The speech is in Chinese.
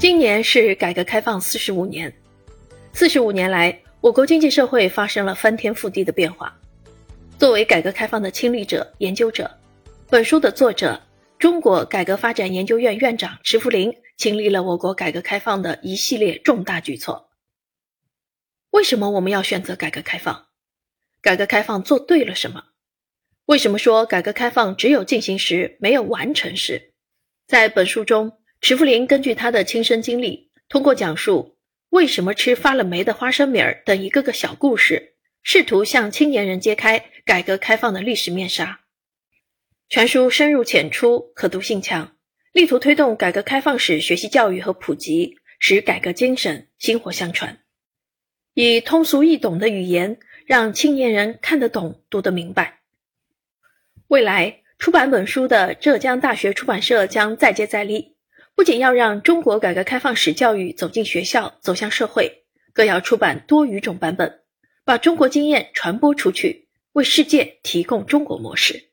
今年是改革开放四十五年，四十五年来，我国经济社会发生了翻天覆地的变化。作为改革开放的亲历者、研究者，本书的作者、中国改革发展研究院院长池福林亲历了我国改革开放的一系列重大举措。为什么我们要选择改革开放？改革开放做对了什么？为什么说改革开放只有进行时，没有完成时？在本书中，石福林根据他的亲身经历，通过讲述为什么吃发了霉的花生米儿等一个个小故事，试图向青年人揭开改革开放的历史面纱。全书深入浅出，可读性强，力图推动改革开放史学习教育和普及，使改革精神薪火相传，以通俗易懂的语言，让青年人看得懂、读得明白。未来出版本书的浙江大学出版社将再接再厉，不仅要让中国改革开放史教育走进学校、走向社会，更要出版多语种版本，把中国经验传播出去，为世界提供中国模式。